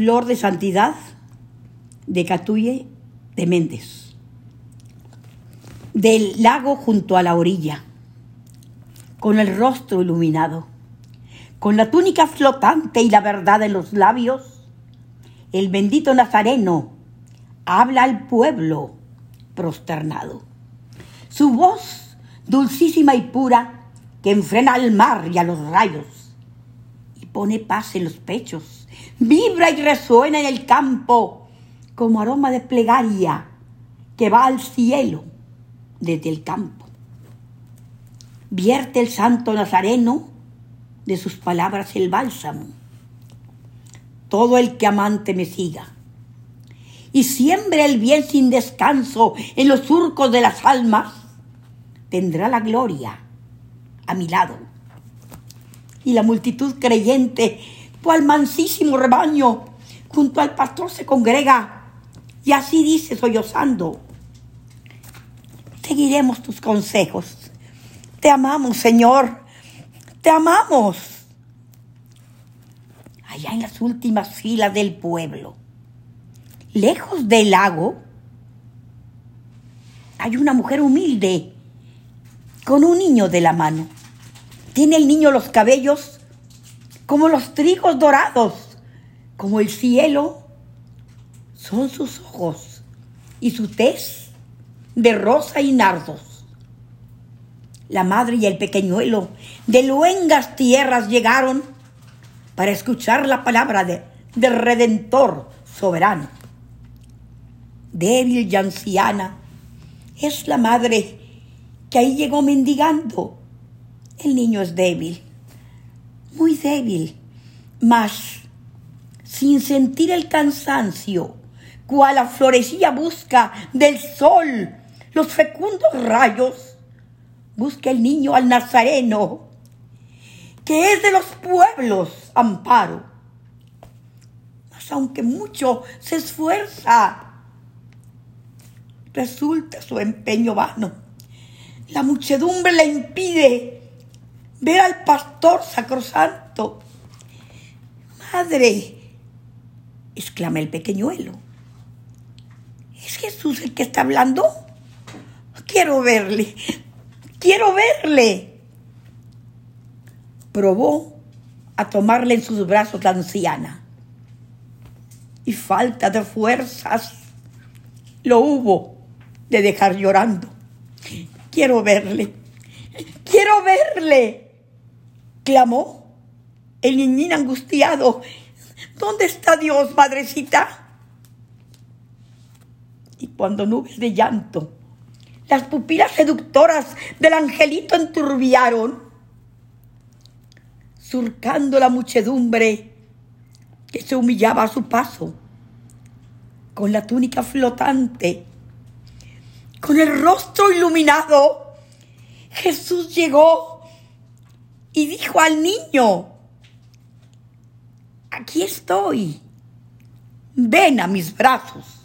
Flor de Santidad de Catuye de Méndez. Del lago junto a la orilla, con el rostro iluminado, con la túnica flotante y la verdad en los labios, el bendito Nazareno habla al pueblo prosternado. Su voz, dulcísima y pura, que enfrena al mar y a los rayos, y pone paz en los pechos, vibra y resuena en el campo como aroma de plegaria que va al cielo desde el campo. Vierte el santo Nazareno de sus palabras el bálsamo. Todo el que amante me siga y siembre el bien sin descanso en los surcos de las almas, tendrá la gloria a mi lado. Y la multitud creyente, cual mansísimo rebaño, junto al pastor se congrega y así dice sollozando, seguiremos tus consejos. Te amamos, Señor, te amamos. Allá en las últimas filas del pueblo, lejos del lago, hay una mujer humilde con un niño de la mano. Tiene el niño los cabellos como los trigos dorados, como el cielo. Son sus ojos y su tez de rosa y nardos. La madre y el pequeñuelo de luengas tierras llegaron para escuchar la palabra de, del Redentor soberano. Débil y anciana es la madre que ahí llegó mendigando. El niño es débil, muy débil, mas sin sentir el cansancio, cual la florecilla busca del sol los fecundos rayos, busca el niño al nazareno, que es de los pueblos amparo. Mas aunque mucho se esfuerza, resulta su empeño vano la muchedumbre le impide ver al pastor sacrosanto. Madre, exclama el pequeñuelo, ¿es Jesús el que está hablando? Quiero verle, quiero verle. Probó a tomarle en sus brazos la anciana y falta de fuerzas lo hubo de dejar llorando. Quiero verle. Quiero verle. Clamó el niñín angustiado. ¿Dónde está Dios, madrecita? Y cuando nubes de llanto, las pupilas seductoras del angelito enturbiaron, surcando la muchedumbre que se humillaba a su paso, con la túnica flotante con el rostro iluminado, Jesús llegó y dijo al niño, aquí estoy, ven a mis brazos.